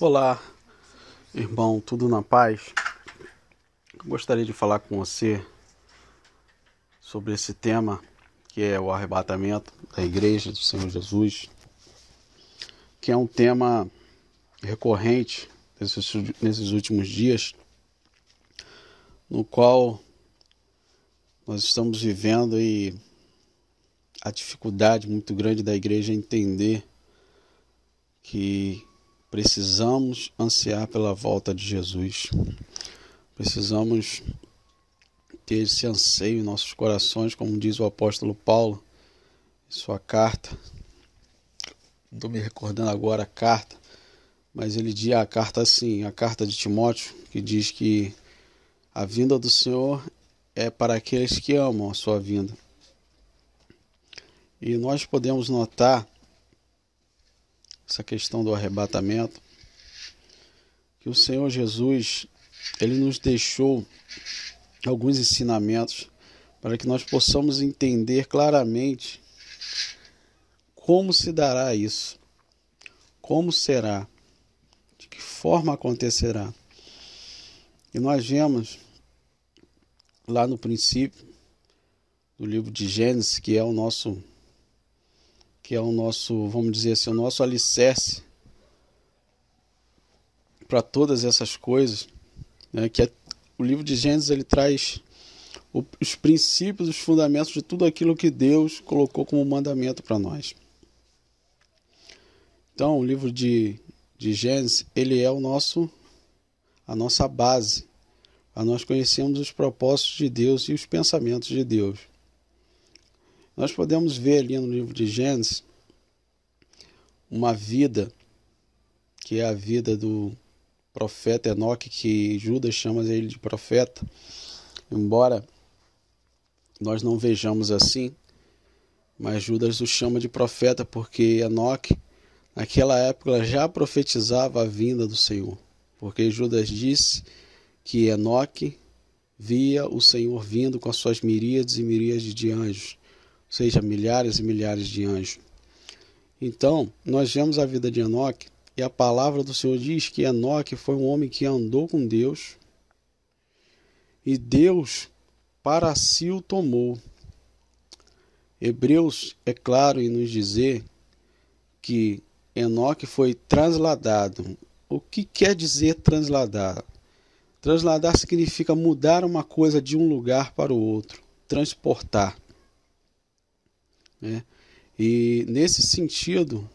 Olá, irmão, tudo na paz? Gostaria de falar com você sobre esse tema que é o arrebatamento da Igreja do Senhor Jesus, que é um tema recorrente nesses, nesses últimos dias, no qual nós estamos vivendo e a dificuldade muito grande da igreja entender que Precisamos ansiar pela volta de Jesus. Precisamos ter esse anseio em nossos corações, como diz o apóstolo Paulo em sua carta. Estou me recordando agora a carta, mas ele diz a carta assim, a carta de Timóteo, que diz que a vinda do Senhor é para aqueles que amam a sua vinda. E nós podemos notar essa questão do arrebatamento, que o Senhor Jesus, ele nos deixou alguns ensinamentos para que nós possamos entender claramente como se dará isso, como será, de que forma acontecerá. E nós vemos lá no princípio do livro de Gênesis, que é o nosso que é o nosso, vamos dizer assim, o nosso alicerce para todas essas coisas, né, que é, o livro de Gênesis ele traz o, os princípios, os fundamentos de tudo aquilo que Deus colocou como mandamento para nós. Então, o livro de, de Gênesis ele é o nosso a nossa base, a nós conhecemos os propósitos de Deus e os pensamentos de Deus. Nós podemos ver ali no livro de Gênesis uma vida que é a vida do profeta Enoque, que Judas chama ele de profeta, embora nós não vejamos assim, mas Judas o chama de profeta porque Enoque, naquela época, já profetizava a vinda do Senhor, porque Judas disse que Enoque via o Senhor vindo com as suas miríades e miríades de anjos seja, milhares e milhares de anjos. Então, nós vemos a vida de Enoque e a palavra do Senhor diz que Enoque foi um homem que andou com Deus e Deus para si o tomou. Hebreus é claro em nos dizer que Enoque foi transladado. O que quer dizer transladar? Transladar significa mudar uma coisa de um lugar para o outro, transportar. Né? E nesse sentido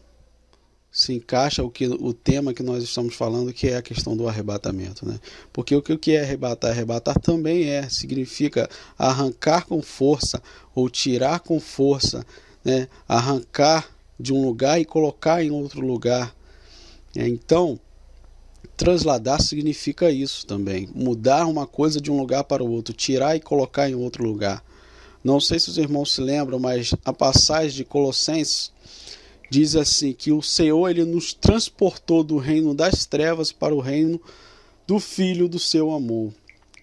se encaixa o, que, o tema que nós estamos falando, que é a questão do arrebatamento. Né? Porque o que é arrebatar? Arrebatar também é, significa arrancar com força ou tirar com força, né? arrancar de um lugar e colocar em outro lugar. É, então, transladar significa isso também, mudar uma coisa de um lugar para o outro, tirar e colocar em outro lugar. Não sei se os irmãos se lembram, mas a passagem de Colossenses diz assim que o Senhor ele nos transportou do reino das trevas para o reino do filho do seu amor,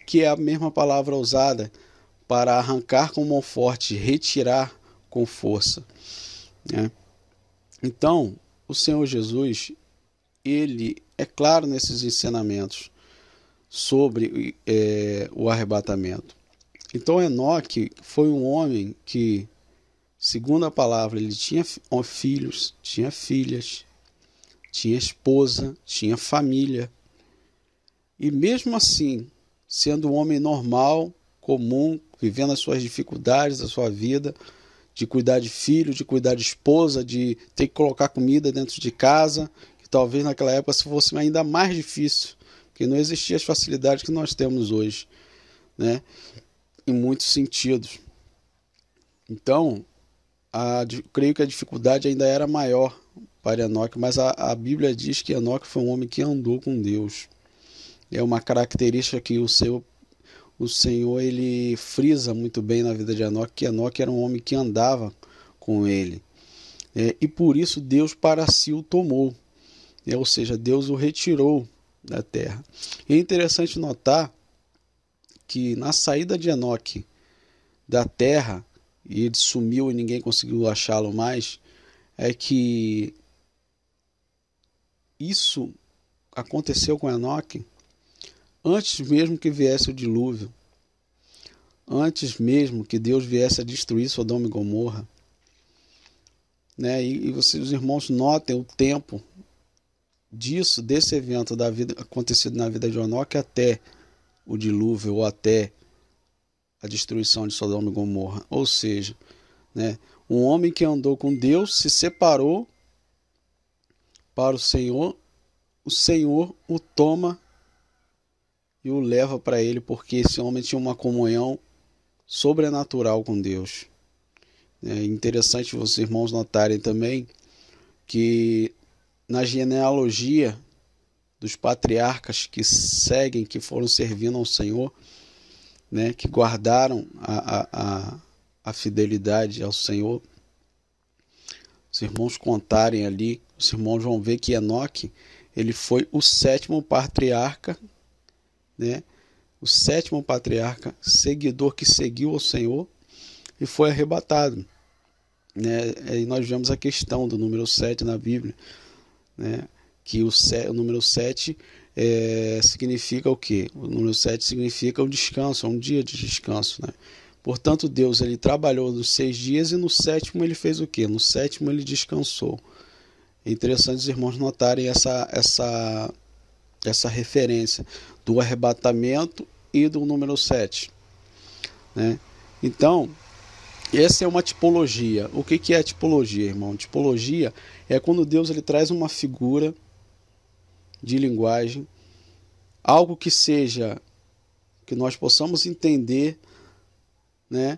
que é a mesma palavra usada para arrancar com mão forte, retirar com força. Né? Então, o Senhor Jesus, ele é claro nesses ensinamentos sobre é, o arrebatamento. Então Enoque foi um homem que, segundo a palavra, ele tinha filhos, tinha filhas, tinha esposa, tinha família. E mesmo assim, sendo um homem normal, comum, vivendo as suas dificuldades da sua vida, de cuidar de filho, de cuidar de esposa, de ter que colocar comida dentro de casa, que talvez naquela época fosse ainda mais difícil, porque não existiam as facilidades que nós temos hoje, né? Em muitos sentidos. Então, a, creio que a dificuldade ainda era maior para Enoque, mas a, a Bíblia diz que Enoque foi um homem que andou com Deus. É uma característica que o seu o Senhor ele frisa muito bem na vida de Enoque, que Enoque era um homem que andava com ele. É, e por isso Deus para si o tomou. É, ou seja, Deus o retirou da terra. E é interessante notar que na saída de Enoque da terra, e ele sumiu e ninguém conseguiu achá-lo mais, é que isso aconteceu com Enoque antes mesmo que viesse o dilúvio, antes mesmo que Deus viesse a destruir Sodoma e Gomorra. Né? E, e vocês, os irmãos, notem o tempo disso, desse evento da vida acontecido na vida de Enoque até o dilúvio ou até a destruição de Sodoma e Gomorra. Ou seja, né, um homem que andou com Deus se separou para o Senhor, o Senhor o toma e o leva para ele, porque esse homem tinha uma comunhão sobrenatural com Deus. É interessante vocês irmãos notarem também que na genealogia dos patriarcas que seguem, que foram servindo ao Senhor, né, que guardaram a, a, a fidelidade ao Senhor, os irmãos contarem ali, os irmãos vão ver que Enoque ele foi o sétimo patriarca, né, o sétimo patriarca, seguidor que seguiu ao Senhor e foi arrebatado. Né? E nós vemos a questão do número 7 na Bíblia, né? Que o, o número 7 é, significa o quê? O número 7 significa o descanso, um dia de descanso. Né? Portanto, Deus ele trabalhou nos seis dias e no sétimo ele fez o quê? No sétimo ele descansou. É interessante os irmãos notarem essa, essa, essa referência do arrebatamento e do número 7. Né? Então, essa é uma tipologia. O que, que é tipologia, irmão? Tipologia é quando Deus ele traz uma figura de linguagem, algo que seja que nós possamos entender, né,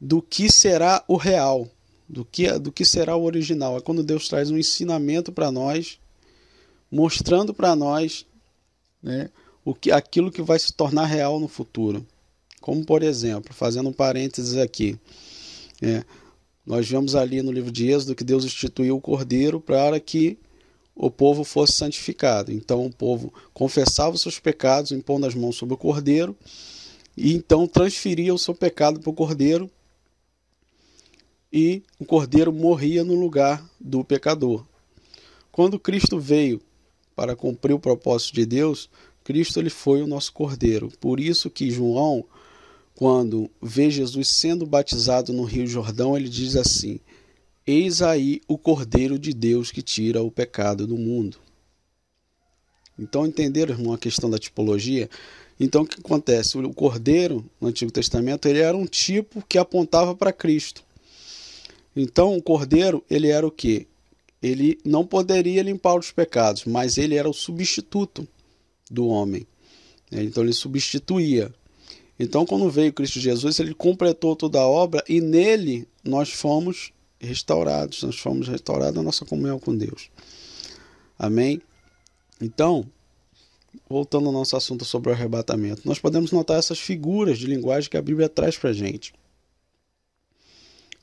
do que será o real, do que do que será o original. É quando Deus traz um ensinamento para nós, mostrando para nós, né, o que aquilo que vai se tornar real no futuro. Como por exemplo, fazendo um parênteses aqui, é, nós vemos ali no livro de Êxodo que Deus instituiu o cordeiro para que o povo fosse santificado. Então o povo confessava os seus pecados, impondo as mãos sobre o cordeiro, e então transferia o seu pecado para o cordeiro, e o cordeiro morria no lugar do pecador. Quando Cristo veio para cumprir o propósito de Deus, Cristo ele foi o nosso cordeiro. Por isso que João quando vê Jesus sendo batizado no Rio Jordão, ele diz assim: Eis aí o Cordeiro de Deus que tira o pecado do mundo. Então, entenderam, irmão, a questão da tipologia? Então, o que acontece? O cordeiro, no Antigo Testamento, ele era um tipo que apontava para Cristo. Então, o cordeiro, ele era o quê? Ele não poderia limpar os pecados, mas ele era o substituto do homem. Então, ele substituía. Então, quando veio Cristo Jesus, ele completou toda a obra e nele nós fomos restaurados, nós fomos restaurados a nossa comunhão com Deus. Amém? Então, voltando ao nosso assunto sobre o arrebatamento, nós podemos notar essas figuras de linguagem que a Bíblia traz para a gente.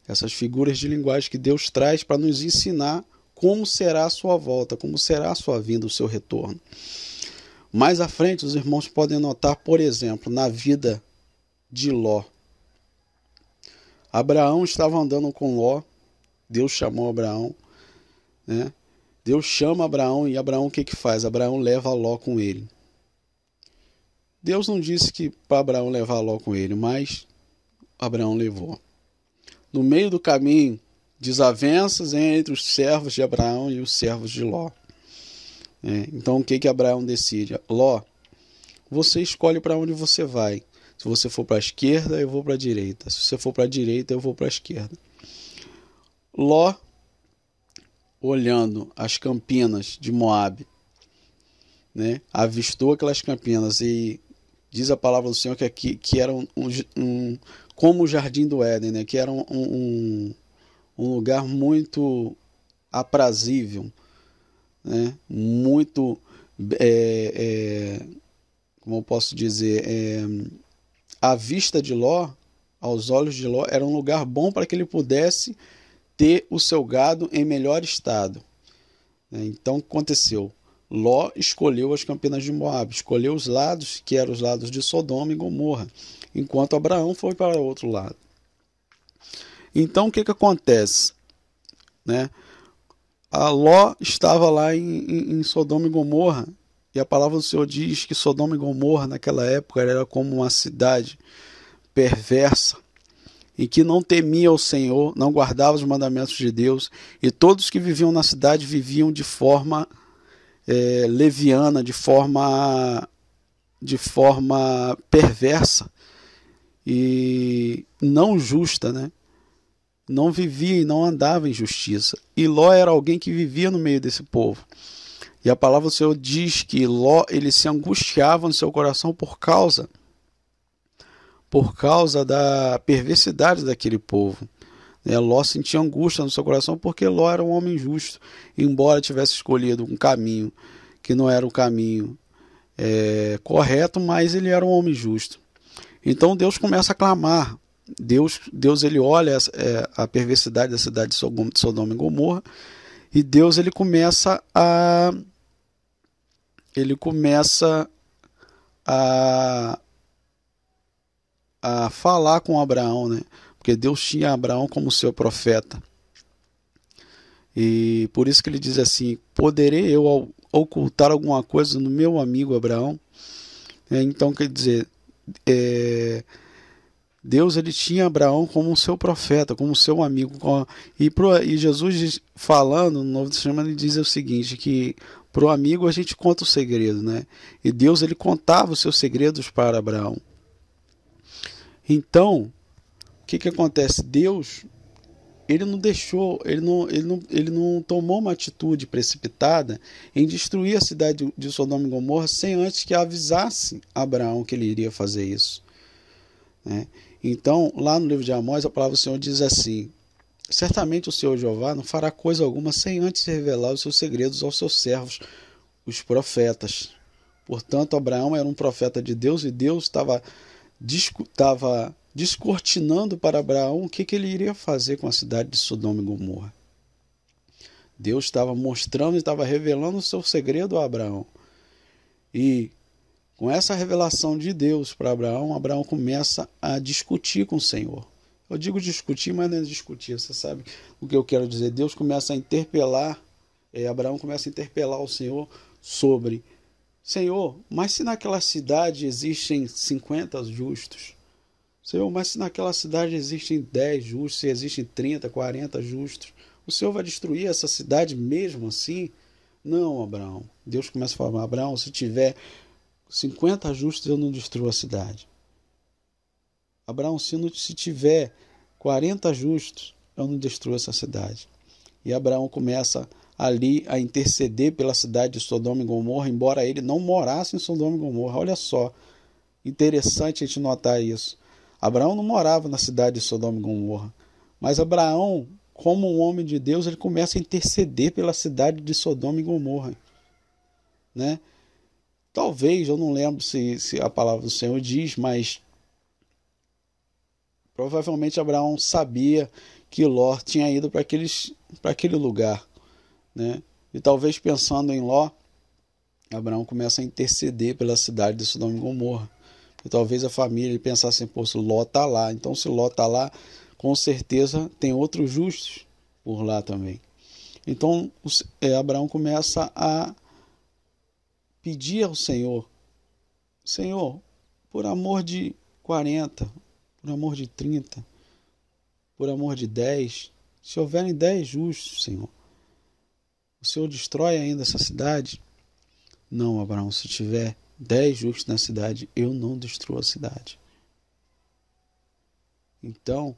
Essas figuras de linguagem que Deus traz para nos ensinar como será a sua volta, como será a sua vinda, o seu retorno. Mais à frente, os irmãos podem notar, por exemplo, na vida de Ló. Abraão estava andando com Ló, Deus chamou Abraão, né? Deus chama Abraão e Abraão o que que faz? Abraão leva Ló com ele. Deus não disse que para Abraão levar Ló com ele, mas Abraão levou. No meio do caminho, desavenças entre os servos de Abraão e os servos de Ló. É, então o que que Abraão decide? Ló, você escolhe para onde você vai. Se você for para a esquerda, eu vou para a direita. Se você for para a direita, eu vou para a esquerda. Ló, olhando as campinas de Moabe, né, avistou aquelas campinas e diz a palavra do Senhor que aqui que era um, um, como o jardim do Éden, né, que era um, um, um lugar muito aprazível, né, muito é, é, como eu posso dizer é, a vista de Ló, aos olhos de Ló, era um lugar bom para que ele pudesse ter o seu gado em melhor estado. Né? Então, aconteceu? Ló escolheu as campinas de Moab, escolheu os lados que eram os lados de Sodoma e Gomorra, enquanto Abraão foi para o outro lado. Então, o que, que acontece? Né? A Ló estava lá em, em, em Sodoma e Gomorra, E a palavra do Senhor diz que Sodoma e Gomorra naquela época era como uma cidade perversa, e que não temia o Senhor, não guardava os mandamentos de Deus, e todos que viviam na cidade viviam de forma é, leviana, de forma de forma perversa e não justa, né? Não vivia e não andava em justiça. E Ló era alguém que vivia no meio desse povo. E a palavra do Senhor diz que Ló ele se angustiava no seu coração por causa por causa da perversidade daquele povo. É, Ló sentia angústia no seu coração porque Ló era um homem justo, embora tivesse escolhido um caminho que não era o caminho é, correto, mas ele era um homem justo. Então Deus começa a clamar. Deus, Deus ele olha é, a perversidade da cidade de Sodoma e Gomorra e Deus ele começa a ele começa a a falar com Abraão, né? Porque Deus tinha Abraão como seu profeta. E por isso que ele diz assim: Poderei eu ocultar alguma coisa no meu amigo Abraão? É, então, quer dizer, é, Deus ele tinha Abraão como seu profeta, como seu amigo. E, pro, e Jesus falando no Novo Testamento, ele diz o seguinte, que para o amigo a gente conta o segredo, né? E Deus ele contava os seus segredos para Abraão. Então, o que, que acontece? Deus ele não deixou, ele não, ele, não, ele não tomou uma atitude precipitada em destruir a cidade de Sodoma e Gomorra sem antes que avisasse Abraão que ele iria fazer isso. Né? Então, lá no livro de Amós, a palavra do Senhor diz assim: Certamente o Senhor Jeová não fará coisa alguma sem antes revelar os seus segredos aos seus servos, os profetas. Portanto, Abraão era um profeta de Deus e Deus estava estava descortinando para Abraão o que, que ele iria fazer com a cidade de Sodoma e Gomorra. Deus estava mostrando e estava revelando o seu segredo a Abraão. E com essa revelação de Deus para Abraão, Abraão começa a discutir com o Senhor. Eu digo discutir, mas não é discutir, você sabe o que eu quero dizer. Deus começa a interpelar, é, Abraão começa a interpelar o Senhor sobre Senhor, mas se naquela cidade existem 50 justos, Senhor, mas se naquela cidade existem 10 justos, se existem 30, 40 justos, o Senhor vai destruir essa cidade mesmo assim? Não, Abraão. Deus começa a falar: Abraão, se tiver 50 justos, eu não destruo a cidade. Abraão, se, não, se tiver 40 justos, eu não destruo essa cidade. E Abraão começa ali a interceder pela cidade de Sodoma e Gomorra, embora ele não morasse em Sodoma e Gomorra. Olha só, interessante a gente notar isso. Abraão não morava na cidade de Sodoma e Gomorra, mas Abraão, como um homem de Deus, ele começa a interceder pela cidade de Sodoma e Gomorra, né? Talvez, eu não lembro se, se a palavra do Senhor diz, mas provavelmente Abraão sabia que Ló tinha ido para aquele lugar. Né? E talvez pensando em Ló, Abraão começa a interceder pela cidade de Sodoma e Gomorra. E talvez a família pensasse assim, se Ló está lá, então se Ló está lá, com certeza tem outros justos por lá também. Então é, Abraão começa a pedir ao Senhor, Senhor, por amor de 40, por amor de 30, por amor de 10, se houverem 10 justos, Senhor, o Senhor destrói ainda essa cidade? Não, Abraão, se tiver dez justos na cidade, eu não destruo a cidade. Então,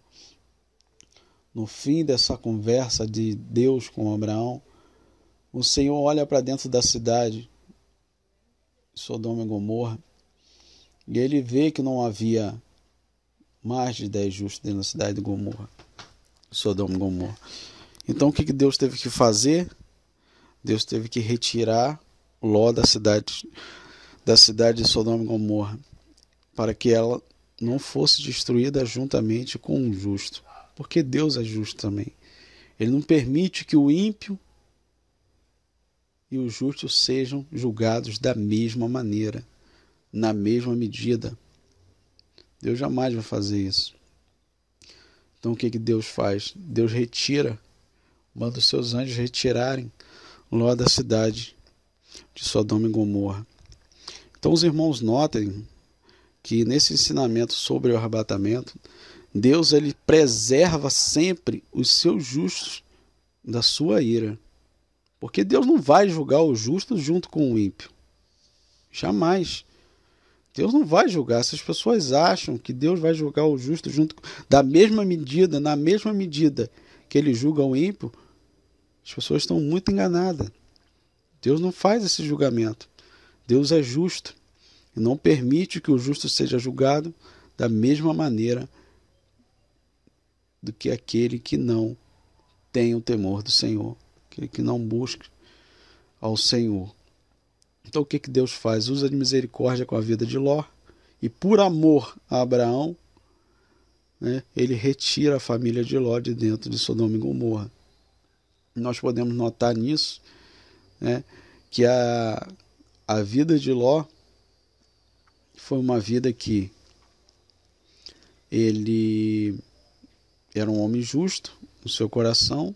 no fim dessa conversa de Deus com Abraão, o Senhor olha para dentro da cidade, Sodoma e Gomorra, e ele vê que não havia mais de dez justos dentro da cidade de Gomorra, Sodoma e Gomorra. Então o que Deus teve que fazer? Deus teve que retirar Ló da cidade da cidade de Sodoma e Gomorra para que ela não fosse destruída juntamente com o justo, porque Deus é justo também. Ele não permite que o ímpio e o justo sejam julgados da mesma maneira, na mesma medida. Deus jamais vai fazer isso. Então o que, que Deus faz? Deus retira, manda os seus anjos retirarem Ló da cidade. de Sodoma e Gomorra. Então os irmãos notem que nesse ensinamento sobre o arrebatamento, Deus ele preserva sempre os seus justos da sua ira. Porque Deus não vai julgar o justo junto com o ímpio. Jamais. Deus não vai julgar. Se as pessoas acham que Deus vai julgar o justo junto da mesma medida, na mesma medida que ele julga o ímpio, as pessoas estão muito enganadas. Deus não faz esse julgamento. Deus é justo e não permite que o justo seja julgado da mesma maneira do que aquele que não tem o temor do Senhor, aquele que não busca ao Senhor. Então o que, que Deus faz? Usa de misericórdia com a vida de Ló e por amor a Abraão, né, ele retira a família de Ló de dentro de Sodoma e Gomorra. Nós podemos notar nisso né, que a, a vida de Ló foi uma vida que ele era um homem justo no seu coração,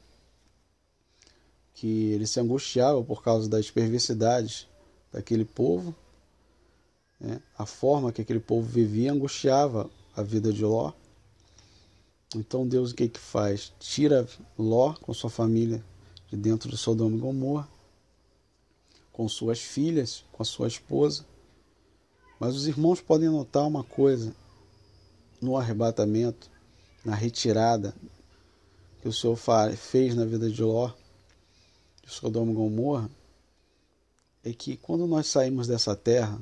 que ele se angustiava por causa das perversidades daquele povo. Né? A forma que aquele povo vivia angustiava a vida de Ló. Então Deus o que, que faz? Tira Ló com sua família de dentro de Sodoma e Gomorra, com suas filhas, com a sua esposa. Mas os irmãos podem notar uma coisa no arrebatamento na retirada que o Senhor fez na vida de Ló, de Sodoma e Gomorra, é que quando nós saímos dessa terra,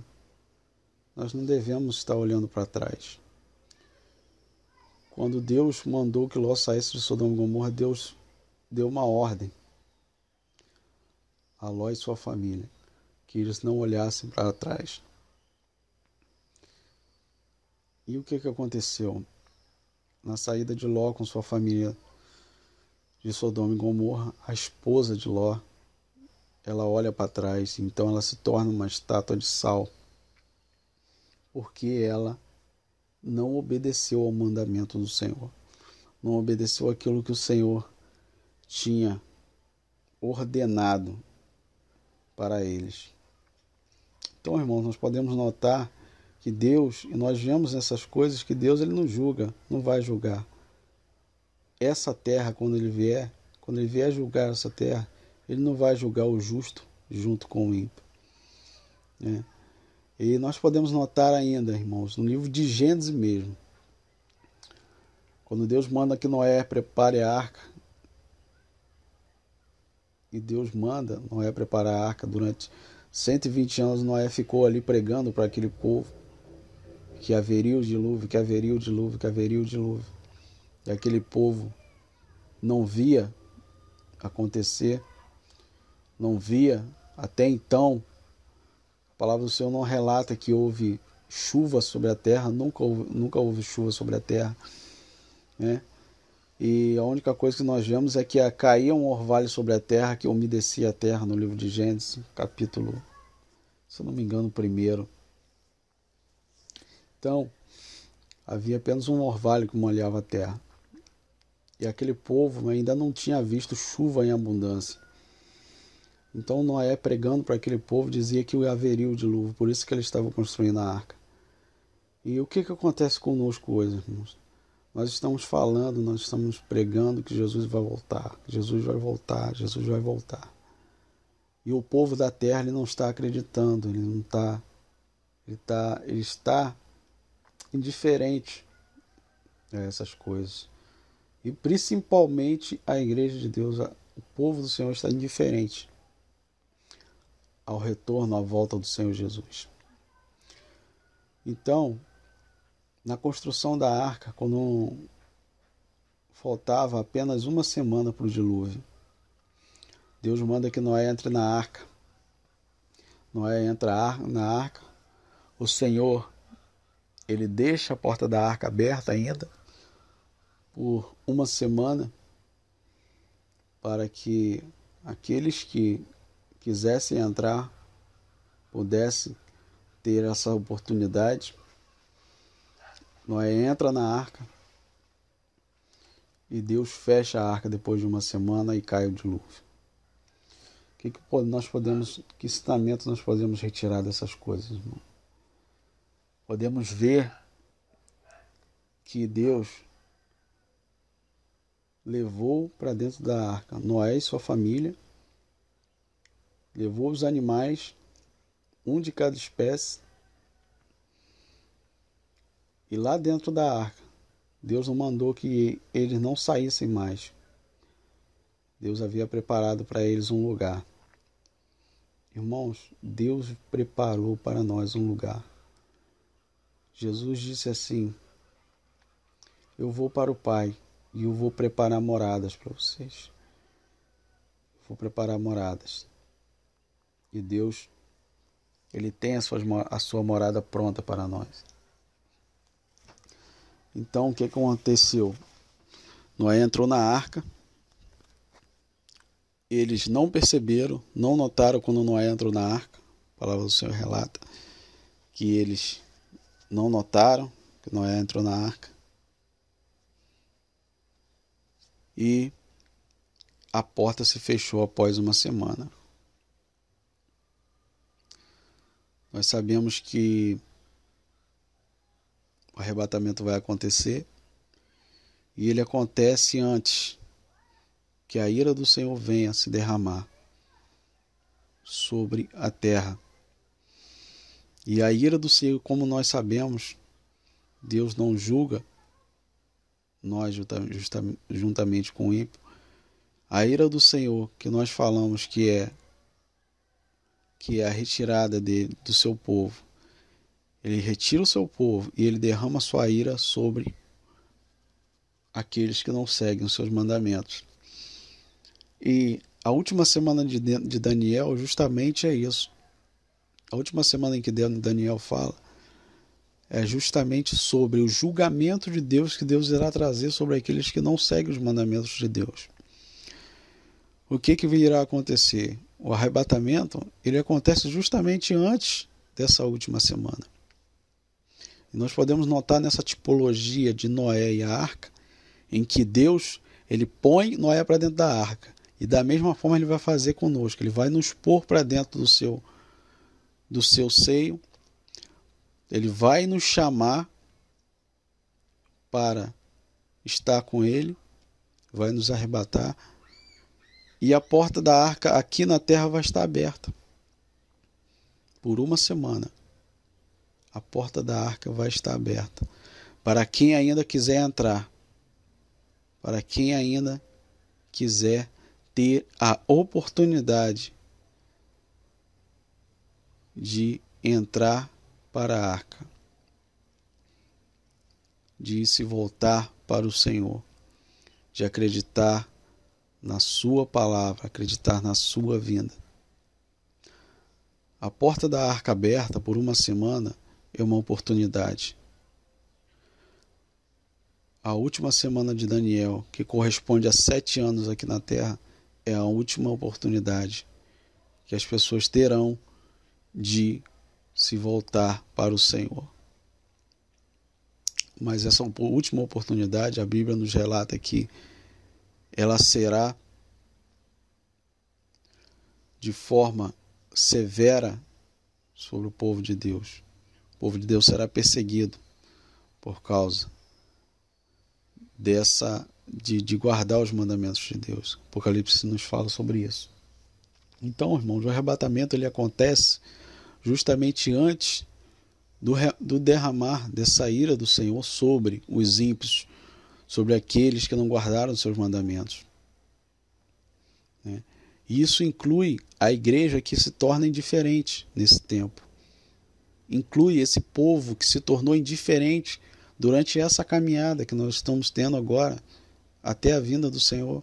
nós não devemos estar olhando para trás. Quando Deus mandou que Ló saísse de Sodoma e Gomorra, Deus deu uma ordem a Ló e sua família, que eles não olhassem para trás. E o que, que aconteceu? na saída de Ló com sua família de Sodoma e Gomorra, a esposa de Ló, ela olha para trás, então ela se torna uma estátua de sal, porque ela não obedeceu ao mandamento do Senhor, não obedeceu aquilo que o Senhor tinha ordenado para eles. Então, irmãos, nós podemos notar que Deus, e nós vemos nessas coisas que Deus ele não julga, não vai julgar. Essa terra, quando ele vier, quando ele vier julgar essa terra, ele não vai julgar o justo junto com o ímpio. Né? E nós podemos notar ainda, irmãos, no livro de Gênesis mesmo, quando Deus manda que Noé prepare a arca, e Deus manda Noé preparar a arca durante 120 anos, Noé ficou ali pregando para aquele povo que haveria o dilúvio, que haveria o dilúvio, que haveria o dilúvio. E aquele povo não via acontecer, não via até então. A palavra do Senhor não relata que houve chuva sobre a terra, nunca houve, nunca houve chuva sobre a terra. Né? E a única coisa que nós vemos é que caía um orvalho sobre a terra que umedecia a terra no livro de Gênesis, capítulo, se eu não me engano, primeiro. Então, havia apenas um orvalho que molhava a terra. E aquele povo ainda não tinha visto chuva em abundância. Então Noé, pregando para aquele povo, dizia que haveria o dilúvio, por isso que eles estavam construindo a arca. E o que, que acontece conosco hoje, irmãos? Nós estamos falando, nós estamos pregando que Jesus vai voltar, Jesus vai voltar, Jesus vai voltar. E o povo da terra ele não está acreditando, ele não está, ele, está, ele está indiferente a essas coisas. E principalmente a igreja de Deus, o povo do Senhor está indiferente ao retorno, à volta do Senhor Jesus. Então, na construção da arca, quando faltava apenas uma semana para o dilúvio, Deus manda que Noé entre na arca. Noé entra na arca, o Senhor ele deixa a porta da arca aberta ainda por uma semana para que aqueles que quisessem entrar pudessem ter essa oportunidade. Noé entra na arca e Deus fecha a arca depois de uma semana e cai o dilúvio. que, que nós podemos, que ensinamento nós podemos retirar dessas coisas, irmão? Podemos ver que Deus levou para dentro da arca Noé e sua família, levou os animais, um de cada espécie, e lá dentro da arca, Deus não mandou que eles não saíssem mais. Deus havia preparado para eles um lugar. Irmãos, Deus preparou para nós um lugar. Jesus disse assim: Eu vou para o Pai e eu vou preparar moradas para vocês. Vou preparar moradas. E Deus, Ele tem a sua, a sua morada pronta para nós. Então, o que aconteceu? Noé entrou na arca eles não perceberam, não notaram quando Noé entrou na arca. A palavra do Senhor relata que eles não notaram que Noé entrou na arca. E a porta se fechou após uma semana. Nós sabemos que o arrebatamento vai acontecer e ele acontece antes que a ira do Senhor venha se derramar sobre a terra. E a ira do Senhor, como nós sabemos, Deus não julga nós juntamente com o ímpio. A ira do Senhor, que nós falamos que é que é a retirada dele, do seu povo. Ele retira o seu povo e ele derrama sua ira sobre aqueles que não seguem os seus mandamentos. E a última semana de, de Daniel justamente é isso. A última semana em que Daniel fala é justamente sobre o julgamento de Deus que Deus irá trazer sobre aqueles que não seguem os mandamentos de Deus. O que que virá acontecer? O arrebatamento, ele acontece justamente antes dessa última semana. E nós podemos notar nessa tipologia de Noé e a arca, em que Deus, ele põe Noé para dentro da arca e da mesma forma ele vai fazer conosco, ele vai nos pôr para dentro do seu do seu seio. Ele vai nos chamar para estar com ele, vai nos arrebatar. E a porta da arca aqui na terra vai estar aberta por uma semana. A porta da arca vai estar aberta para quem ainda quiser entrar, para quem ainda quiser ter a oportunidade de entrar para a arca, de se voltar para o Senhor, de acreditar na Sua palavra, acreditar na Sua vinda. A porta da arca aberta por uma semana é uma oportunidade. A última semana de Daniel, que corresponde a sete anos aqui na terra, é a última oportunidade que as pessoas terão de se voltar para o Senhor. Mas essa última oportunidade, a Bíblia nos relata que ela será de forma severa sobre o povo de Deus. O povo de Deus será perseguido por causa dessa de, de guardar os mandamentos de Deus. O Apocalipse nos fala sobre isso. Então, irmãos, o arrebatamento ele acontece justamente antes do, do derramar dessa ira do Senhor sobre os ímpios, sobre aqueles que não guardaram os seus mandamentos. Né? Isso inclui a igreja que se torna indiferente nesse tempo. Inclui esse povo que se tornou indiferente durante essa caminhada que nós estamos tendo agora até a vinda do Senhor.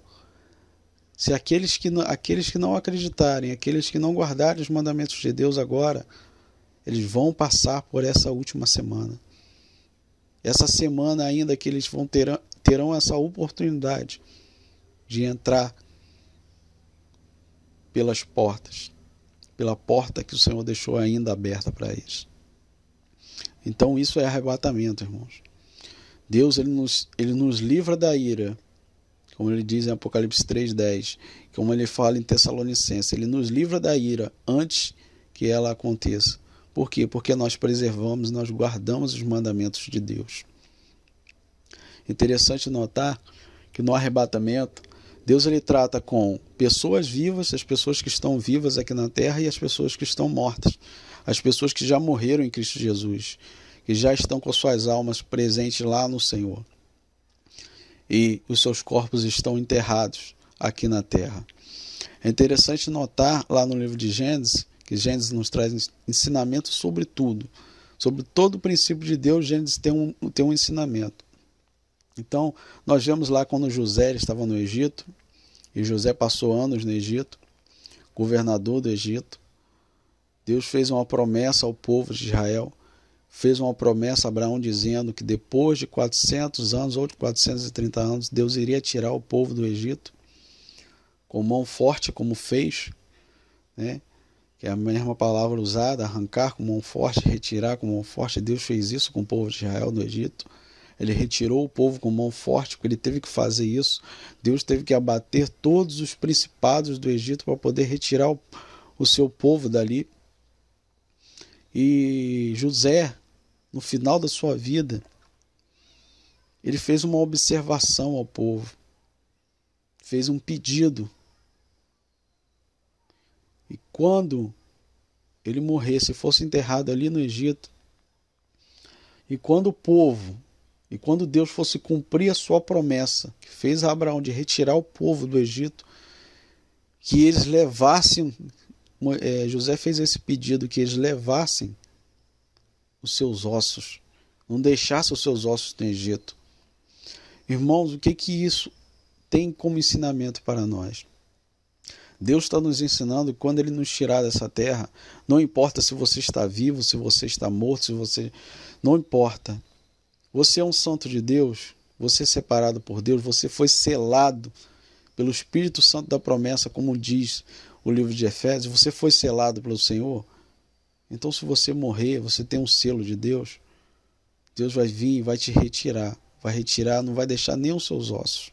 Se aqueles que, aqueles que não acreditarem, aqueles que não guardarem os mandamentos de Deus agora, eles vão passar por essa última semana. Essa semana ainda que eles vão ter, terão essa oportunidade de entrar pelas portas, pela porta que o Senhor deixou ainda aberta para eles. Então isso é arrebatamento, irmãos. Deus ele nos, ele nos livra da ira como ele diz em Apocalipse 3:10, como ele fala em Tessalonicenses, ele nos livra da ira antes que ela aconteça. Por quê? Porque nós preservamos, nós guardamos os mandamentos de Deus. Interessante notar que no arrebatamento, Deus ele trata com pessoas vivas, as pessoas que estão vivas aqui na terra e as pessoas que estão mortas, as pessoas que já morreram em Cristo Jesus, que já estão com suas almas presentes lá no Senhor. E os seus corpos estão enterrados aqui na terra. É interessante notar lá no livro de Gênesis, que Gênesis nos traz ensinamento sobre tudo. Sobre todo o princípio de Deus, Gênesis tem um, tem um ensinamento. Então, nós vemos lá quando José estava no Egito, e José passou anos no Egito, governador do Egito. Deus fez uma promessa ao povo de Israel, fez uma promessa a Abraão dizendo que depois de 400 anos ou de 430 anos, Deus iria tirar o povo do Egito com mão forte, como fez, né? que é a mesma palavra usada, arrancar com mão forte, retirar com mão forte. Deus fez isso com o povo de Israel no Egito. Ele retirou o povo com mão forte, porque ele teve que fazer isso. Deus teve que abater todos os principados do Egito para poder retirar o, o seu povo dali. E José, no final da sua vida, ele fez uma observação ao povo, fez um pedido. E quando ele morresse, fosse enterrado ali no Egito, e quando o povo e quando Deus fosse cumprir a sua promessa, que fez a Abraão de retirar o povo do Egito, que eles levassem, é, José fez esse pedido, que eles levassem os seus ossos, não deixassem os seus ossos no Egito. Irmãos, o que que isso tem como ensinamento para nós? Deus está nos ensinando que quando Ele nos tirar dessa terra, não importa se você está vivo, se você está morto, se você. Não importa. Você é um santo de Deus, você é separado por Deus, você foi selado pelo Espírito Santo da promessa, como diz o livro de Efésios, você foi selado pelo Senhor. Então, se você morrer, você tem um selo de Deus, Deus vai vir e vai te retirar. Vai retirar, não vai deixar nem os seus ossos.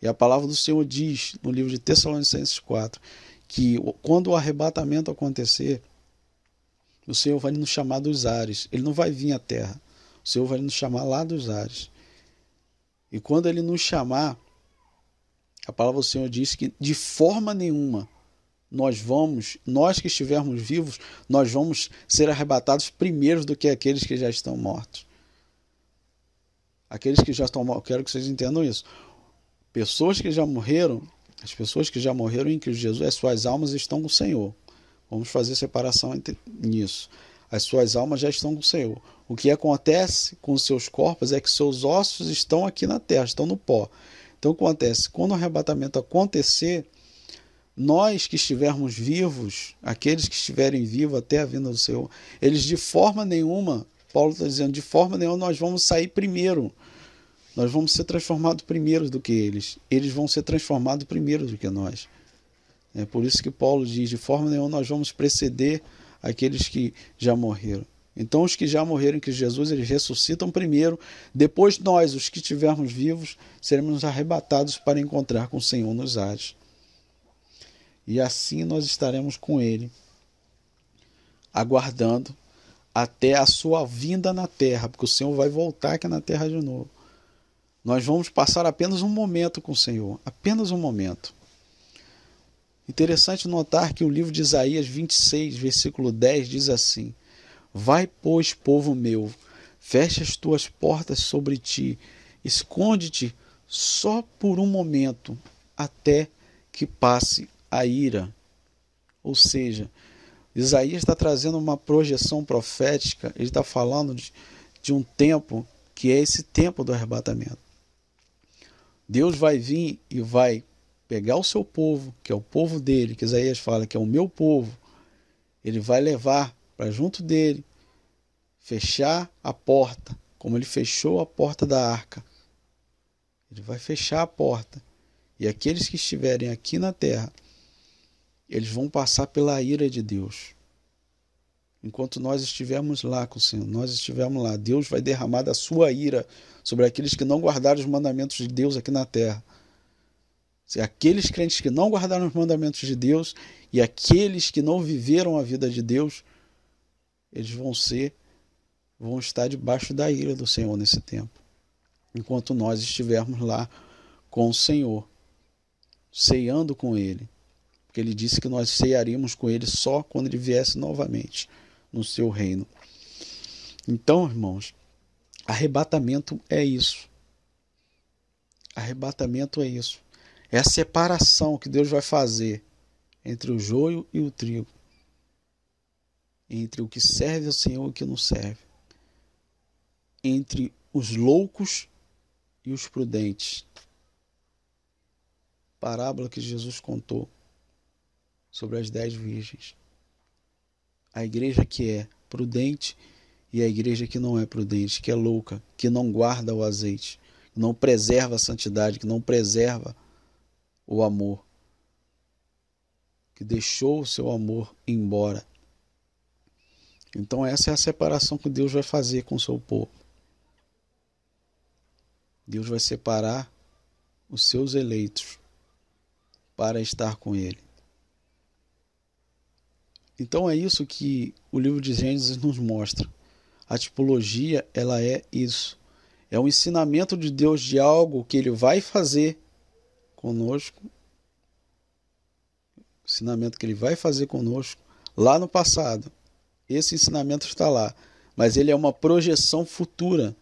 E a palavra do Senhor diz no livro de Tessalonicenses 4 que quando o arrebatamento acontecer, o Senhor vai nos chamar dos ares, ele não vai vir à terra. O Senhor vai nos chamar lá dos ares. E quando ele nos chamar, a palavra do Senhor diz que de forma nenhuma nós vamos, nós que estivermos vivos, nós vamos ser arrebatados primeiros do que aqueles que já estão mortos. Aqueles que já estão mortos, quero que vocês entendam isso. Pessoas que já morreram, as pessoas que já morreram em Cristo Jesus, as suas almas estão com o Senhor. Vamos fazer separação entre nisso. As suas almas já estão com o Senhor. O que acontece com os seus corpos é que seus ossos estão aqui na terra, estão no pó. Então acontece, quando o arrebatamento acontecer, nós que estivermos vivos, aqueles que estiverem vivos até a vinda do Senhor, eles de forma nenhuma, Paulo está dizendo, de forma nenhuma nós vamos sair primeiro. Nós vamos ser transformados primeiro do que eles. Eles vão ser transformados primeiro do que nós. É por isso que Paulo diz: de forma nenhuma nós vamos preceder aqueles que já morreram. Então, os que já morreram em Cristo Jesus, eles ressuscitam primeiro. Depois, nós, os que estivermos vivos, seremos arrebatados para encontrar com o Senhor nos ares. E assim nós estaremos com Ele, aguardando até a sua vinda na terra, porque o Senhor vai voltar aqui na terra de novo. Nós vamos passar apenas um momento com o Senhor, apenas um momento. Interessante notar que o livro de Isaías 26, versículo 10 diz assim: Vai, pois, povo meu, fecha as tuas portas sobre ti, esconde-te só por um momento, até que passe a ira. Ou seja, Isaías está trazendo uma projeção profética, ele está falando de, de um tempo que é esse tempo do arrebatamento. Deus vai vir e vai pegar o seu povo, que é o povo dele, que Isaías fala que é o meu povo, ele vai levar para junto dele, fechar a porta, como ele fechou a porta da arca. Ele vai fechar a porta. E aqueles que estiverem aqui na terra, eles vão passar pela ira de Deus. Enquanto nós estivermos lá com o Senhor, nós estivermos lá, Deus vai derramar da sua ira sobre aqueles que não guardaram os mandamentos de Deus aqui na terra. Aqueles crentes que não guardaram os mandamentos de Deus e aqueles que não viveram a vida de Deus, eles vão ser, vão estar debaixo da ira do Senhor nesse tempo, enquanto nós estivermos lá com o Senhor, ceando com Ele, porque Ele disse que nós cearíamos com Ele só quando Ele viesse novamente no seu reino. Então, irmãos, arrebatamento é isso. Arrebatamento é isso. É a separação que Deus vai fazer entre o joio e o trigo. Entre o que serve ao Senhor e o que não serve. Entre os loucos e os prudentes. Parábola que Jesus contou sobre as dez virgens. A igreja que é prudente e a igreja que não é prudente, que é louca, que não guarda o azeite, que não preserva a santidade, que não preserva o amor, que deixou o seu amor embora. Então, essa é a separação que Deus vai fazer com o seu povo. Deus vai separar os seus eleitos para estar com Ele. Então é isso que o livro de Gênesis nos mostra. A tipologia, ela é isso. É um ensinamento de Deus de algo que ele vai fazer conosco. Ensinamento que ele vai fazer conosco lá no passado. Esse ensinamento está lá, mas ele é uma projeção futura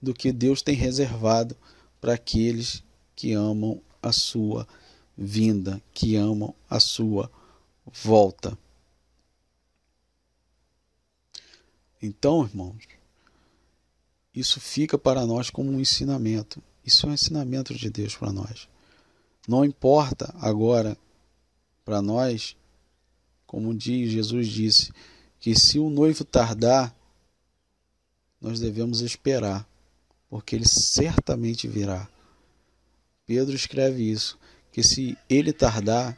do que Deus tem reservado para aqueles que amam a sua vinda, que amam a sua volta. Então, irmãos, isso fica para nós como um ensinamento. Isso é um ensinamento de Deus para nós. Não importa agora para nós, como diz Jesus disse, que se o noivo tardar, nós devemos esperar, porque ele certamente virá. Pedro escreve isso, que se ele tardar,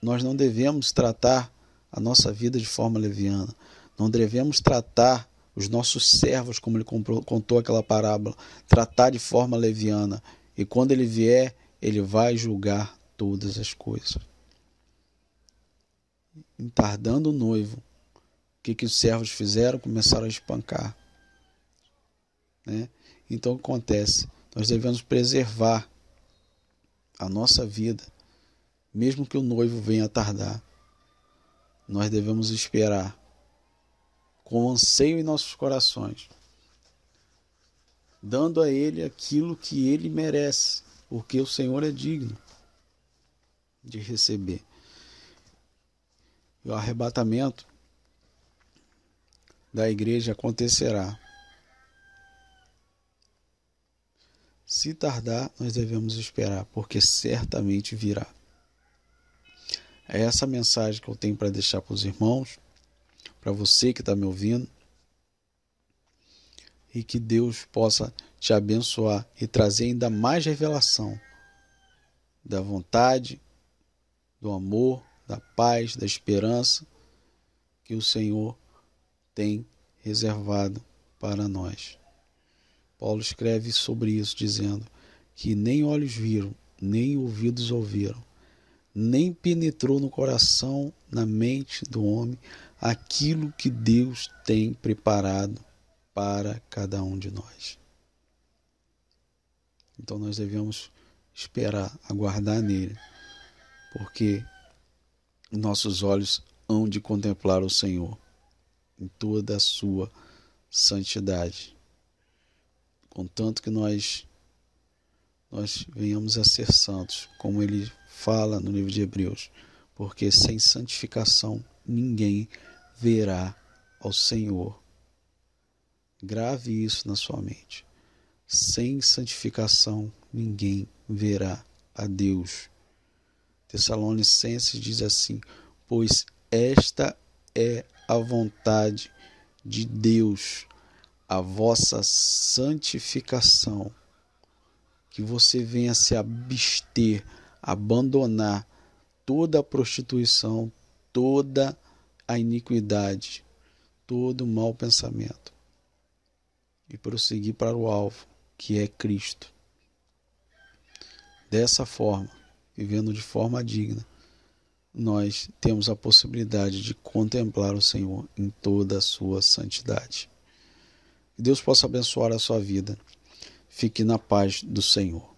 nós não devemos tratar a nossa vida de forma leviana. Não devemos tratar os nossos servos, como ele contou aquela parábola, tratar de forma leviana. E quando ele vier, ele vai julgar todas as coisas. Entardando o noivo, o que, que os servos fizeram? Começaram a espancar. Né? Então, acontece? Nós devemos preservar a nossa vida, mesmo que o noivo venha tardar. Nós devemos esperar com anseio em nossos corações, dando a Ele aquilo que Ele merece, porque o Senhor é digno de receber. E o arrebatamento da igreja acontecerá. Se tardar, nós devemos esperar, porque certamente virá. É essa mensagem que eu tenho para deixar para os irmãos para você que está me ouvindo. E que Deus possa te abençoar e trazer ainda mais revelação da vontade, do amor, da paz, da esperança que o Senhor tem reservado para nós. Paulo escreve sobre isso, dizendo que nem olhos viram, nem ouvidos ouviram, nem penetrou no coração, na mente do homem, aquilo que Deus tem preparado para cada um de nós. Então nós devemos esperar, aguardar nele, porque nossos olhos hão de contemplar o Senhor em toda a sua santidade. Contanto que nós nós venhamos a ser santos, como ele fala no livro de Hebreus, porque sem santificação ninguém verá ao Senhor. Grave isso na sua mente. Sem santificação, ninguém verá a Deus. Tessalonicenses diz assim: Pois esta é a vontade de Deus, a vossa santificação, que você venha se abster, abandonar toda a prostituição, toda a iniquidade, todo mau pensamento e prosseguir para o alvo, que é Cristo. dessa forma, vivendo de forma digna, nós temos a possibilidade de contemplar o Senhor em toda a sua santidade. Que Deus possa abençoar a sua vida. Fique na paz do Senhor.